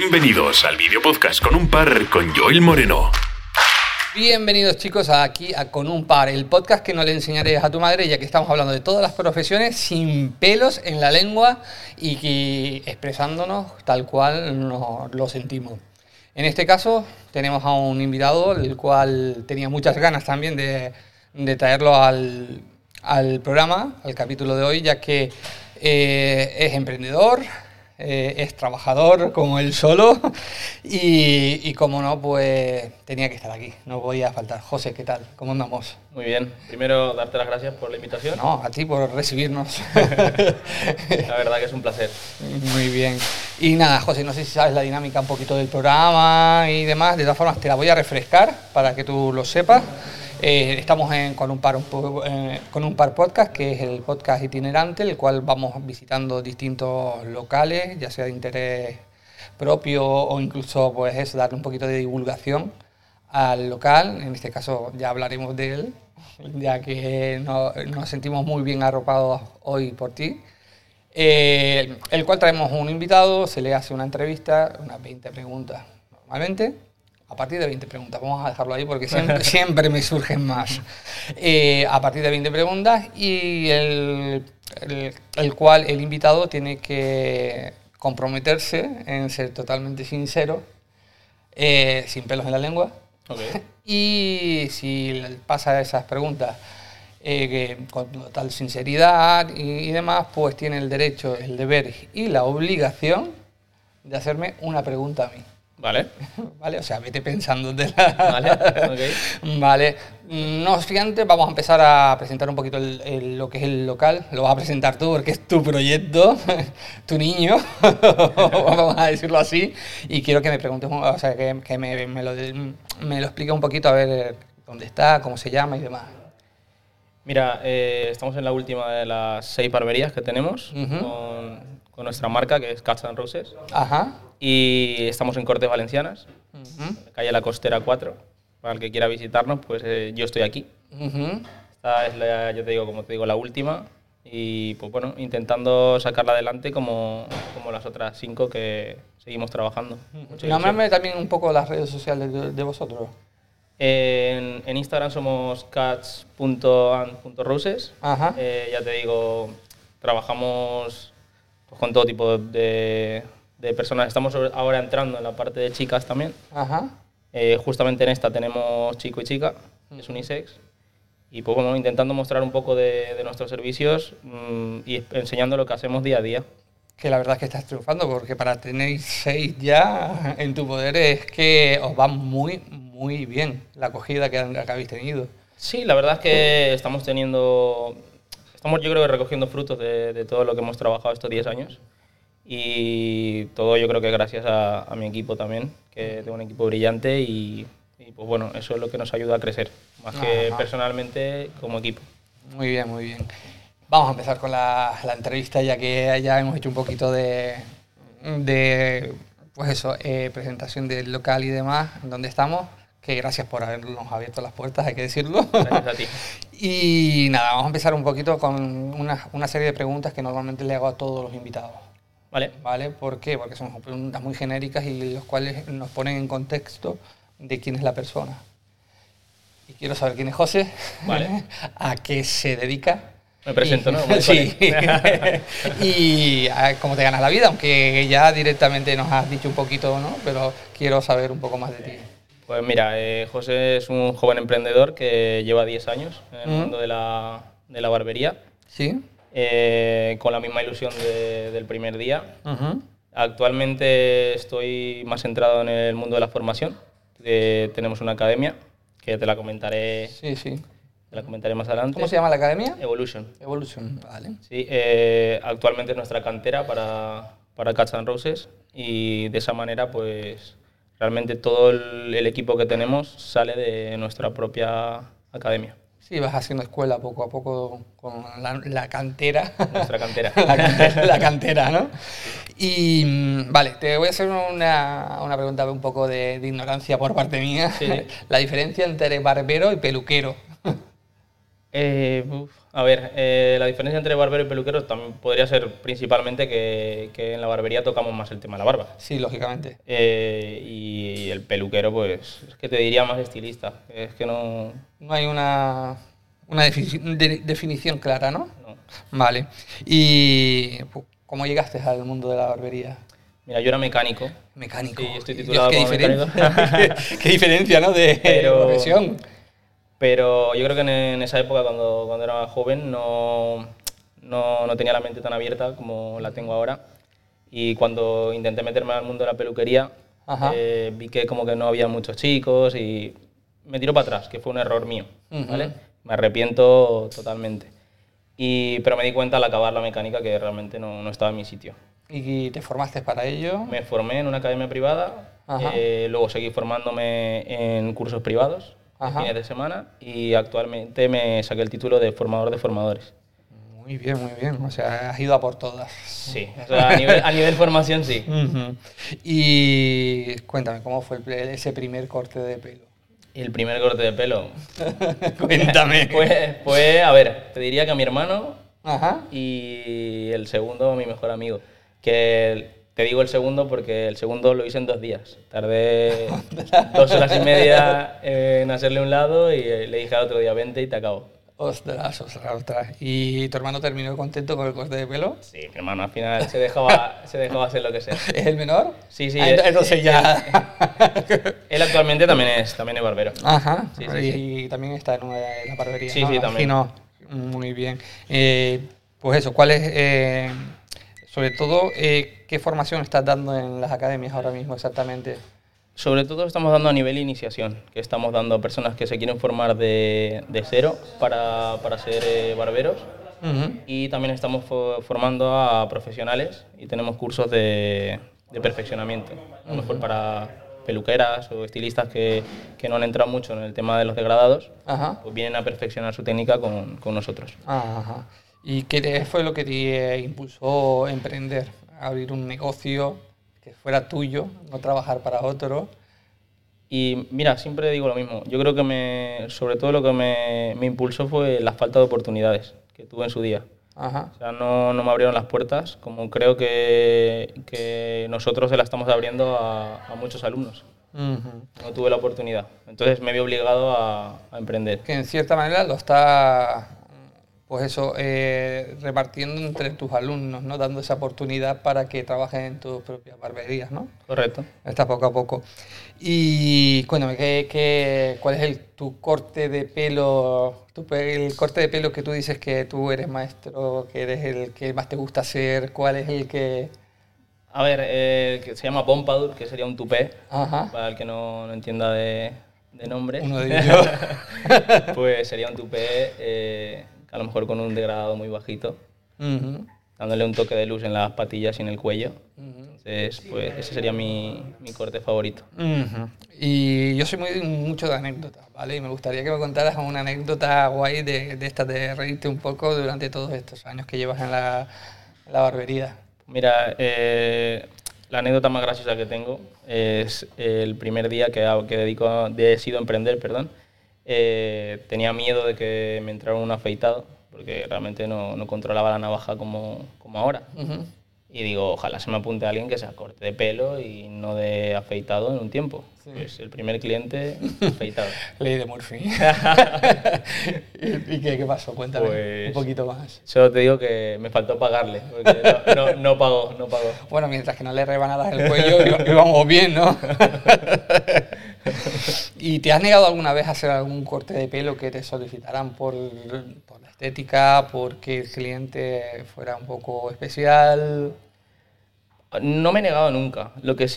Bienvenidos al video podcast con un par con Joel Moreno. Bienvenidos chicos aquí a Con un par, el podcast que no le enseñaré a tu madre ya que estamos hablando de todas las profesiones sin pelos en la lengua y que expresándonos tal cual nos lo sentimos. En este caso tenemos a un invitado el cual tenía muchas ganas también de, de traerlo al, al, programa, al capítulo de hoy, ya que eh, es emprendedor, eh, es trabajador como él solo y, y, como no, pues tenía que estar aquí, no podía faltar. José, ¿qué tal? ¿Cómo andamos? Muy bien, primero darte las gracias por la invitación. No, a ti por recibirnos. la verdad que es un placer. Muy bien. Y nada, José, no sé si sabes la dinámica un poquito del programa y demás, de todas formas te la voy a refrescar para que tú lo sepas. Eh, estamos con, un par, eh, con un par podcast, que es el podcast itinerante, el cual vamos visitando distintos locales, ya sea de interés propio o incluso pues es darle un poquito de divulgación al local. En este caso ya hablaremos de él, ya que no, nos sentimos muy bien arropados hoy por ti. Eh, el cual traemos un invitado, se le hace una entrevista, unas 20 preguntas normalmente a partir de 20 preguntas, vamos a dejarlo ahí porque siempre, siempre me surgen más. Eh, a partir de 20 preguntas y el, el, el, cual el invitado tiene que comprometerse en ser totalmente sincero, eh, sin pelos en la lengua. Okay. Y si pasa esas preguntas eh, que, con total sinceridad y, y demás, pues tiene el derecho, el deber y la obligación de hacerme una pregunta a mí. Vale. Vale, o sea, vete pensando de la... Vale, okay. Vale. No obstante, vamos a empezar a presentar un poquito el, el, lo que es el local. Lo vas a presentar tú porque es tu proyecto, tu niño, vamos a decirlo así. Y quiero que me preguntes, o sea, que, que me, me, lo, me lo explique un poquito a ver dónde está, cómo se llama y demás. Mira, eh, estamos en la última de las seis barberías que tenemos uh -huh. con, con, nuestra marca, que es Cats and Roses. Ajá. Y estamos en Cortes Valencianas, uh -huh. calle La Costera 4. Para el que quiera visitarnos, pues eh, yo estoy aquí. Uh -huh. Esta es, la, yo te digo, como te digo, la última. Y pues bueno, intentando sacarla adelante como, como las otras cinco que seguimos trabajando. Nómbrame también un poco las redes sociales de, de vosotros. En, en, Instagram somos cats.and.roses. Eh, ya te digo, trabajamos pues, con todo tipo de, de, personas. Estamos ahora entrando en la parte de chicas también. Ajá. Eh, justamente en esta tenemos chico y chica, es unisex. Y pues bueno, intentando mostrar un poco de, de nuestros servicios mmm, y enseñando lo que hacemos día a día. Que la verdad es que estás triunfando, porque para tener seis ya en tu poder es que os va muy, muy bien la acogida que, que habéis tenido. Sí, la verdad es que estamos teniendo, estamos yo creo que recogiendo frutos de, de todo lo que hemos trabajado estos 10 años y todo yo creo que gracias a, a, mi equipo también, que tengo un equipo brillante y, y, pues bueno, eso es lo que nos ayuda a crecer, más que personalmente como equipo. Muy bien, muy bien. Vamos a empezar con la, la entrevista ya que ya hemos hecho un poquito de, de pues eso, eh, presentación del local y demás, donde estamos que gracias por habernos abierto las puertas, hay que decirlo. Gracias a ti. y nada, vamos a empezar un poquito con una, una, serie de preguntas que normalmente le hago a todos los invitados. Vale. ¿Vale? ¿Por qué? Porque son preguntas muy genéricas y los cuales nos ponen en contexto de quién es la persona. Y quiero saber quién es José, vale. a qué se dedica. Me presento, y, ¿no? sí. y a cómo te ganas la vida, aunque ya directamente nos has dicho un poquito, ¿no? Pero quiero saber un poco más de ti. Pues mira, eh, José es un joven emprendedor que lleva 10 años en el mundo de la, de la, barbería. Sí. Eh, con la misma ilusión de, del primer día. Uh -huh. Actualmente estoy más centrado en el mundo de la formación. Eh, tenemos una academia que te la comentaré. Sí, sí. Te la comentaré más adelante. ¿Cómo se llama la academia? Evolution. Evolution, vale. Sí, eh, actualmente es nuestra cantera para, para Cats and Roses y de esa manera, pues realmente todo el, el, equipo que tenemos sale de nuestra propia academia. Sí, vas haciendo escuela poco a poco con la, la cantera. Nuestra cantera. la, cantera la, cantera ¿no? Y mm, vale, te voy a hacer una, una pregunta un poco de, de, ignorancia por parte mía. Sí. La diferencia entre barbero y peluquero. Eh, uf, a ver, eh, la diferencia entre barbero y peluquero también podría ser principalmente que, que en la barbería tocamos más el tema de la barba. Sí, lógicamente. Eh, y el peluquero, pues, es que te diría más estilista. Es que no. No hay una, una defi- de- definición clara, ¿no? no. Vale. ¿Y cómo llegaste al mundo de la barbería? Mira, yo era mecánico. Mecánico. Sí, estoy Dios, titulado qué, como diferencia, qué diferencia, ¿no? De Pero- profesión. Pero yo creo que en, en esa época, cuando, cuando era joven, no, no, no tenía la mente tan abierta como la tengo ahora. Y cuando intenté meterme al mundo de la peluquería, eh, vi que como que no había muchos chicos y me tiró para atrás, que fue un error mío. Ujú. ¿vale? Me arrepiento totalmente. Y, pero me di cuenta al acabar la mecánica que realmente no, no estaba en mi sitio. ¿Y te formaste para ello? Me formé en una academia privada, eh, luego seguí formándome en cursos privados, Ajá. fines de semana, y actualmente me saqué el título de formador de formadores. Muy bien, muy bien. O sea, has ido a por todas. Sí, o sea, a, nivel, a nivel formación sí. Y cuéntame, ¿cómo fue el- ese primer corte de pelo? El primer corte de pelo, cuéntame. pues, pues, a ver, te diría que a mi hermano Ajá. y el segundo a mi mejor amigo. Que te digo el segundo porque el segundo lo hice en dos días. Tardé dos horas y media en hacerle un lado y eh, le dije al otro día, vente y te acabo. Ostras, ostras, ostras. ¿Y tu hermano terminó contento con el corte de pelo? Sí, mi hermano al final se dejaba, se dejaba hacer lo que sea. ¿Es el menor? Sí, sí, Ah, ent- entonces ya. Él actualmente también es, también es barbero. Ajá. Sí, y, sí, sí. y también está en, una, en la barbería. Sí, ¿no? sí, también. Imagino. Muy bien. Eh, pues eso, ¿cuál es, eh, sobre todo, eh, qué formación estás dando en las academias ahora mismo exactamente? Sobre todo estamos dando a nivel iniciación, que estamos dando a personas que se quieren formar de, de cero para, para ser eh, barberos. Y también estamos fo- formando a profesionales y tenemos cursos de, de perfeccionamiento. A lo mejor para peluqueras o estilistas que, que no han entrado mucho en el tema de los degradados, Ajá. pues vienen a perfeccionar su técnica con, con nosotros. Ajá. ¿Y qué fue lo que te impulsó a emprender? Abrir un negocio que fuera tuyo, no trabajar para otro. Y mira, siempre digo lo mismo. Yo creo que me, sobre todo lo que me, me impulsó fue la falta de oportunidades que tuve en su día. Ajá. O sea, no, no me abrieron las puertas, como creo que, que nosotros se las estamos abriendo a, a muchos alumnos. Ujú. No tuve la oportunidad. Entonces me vi obligado a, a emprender. Que en cierta manera lo está, pues eso, eh, repartiendo entre tus alumnos, ¿no? Dando esa oportunidad para que trabajen en tus propias barberías, ¿no? Correcto. Está poco a poco. Y cuéntame, ¿qué, qué, cuál es el, tu corte de pelo? Tu, el corte de pelo que tú dices que tú eres maestro, que eres el que más te gusta hacer, ¿cuál es el que...? A ver, eh, que se llama Pompadour, que sería un tupé, Ajá. para el que no, no entienda de, de nombre. Uno de ellos. pues sería un tupé, eh, a lo mejor con un degradado muy bajito, dándole un toque de luz en las patillas y en el cuello. Entonces, pues ese sería mi, mi corte favorito. Y yo soy muy mucho de anécdotas, ¿vale? Y me gustaría que me contaras una anécdota guay de, de estas de reírte un poco durante todos estos años que llevas en la, en la barbería. Mira, eh, la anécdota más graciosa que tengo es el primer día que, que dedico decido emprender, perdón. Eh, tenía miedo de que me entrara un afeitado, porque realmente no, no controlaba la navaja como, como ahora. Ujú. Y digo, ojalá se me apunte alguien que sea corte de pelo y no de afeitado en un tiempo. Pues el primer cliente, afeitado. Ley de Murphy. ¿Y qué, qué pasó? Cuéntame Pues- un poquito más. Solo te digo que me faltó pagarle, porque no, no, no pagó, no pagó. Bueno, mientras que no le rebanadas el cuello, íbamos bien, ¿no? ¿Y te has negado alguna vez a hacer algún corte de pelo que te solicitaran por, por la estética, porque el cliente fuera un poco especial? No me he negado nunca. Lo que sí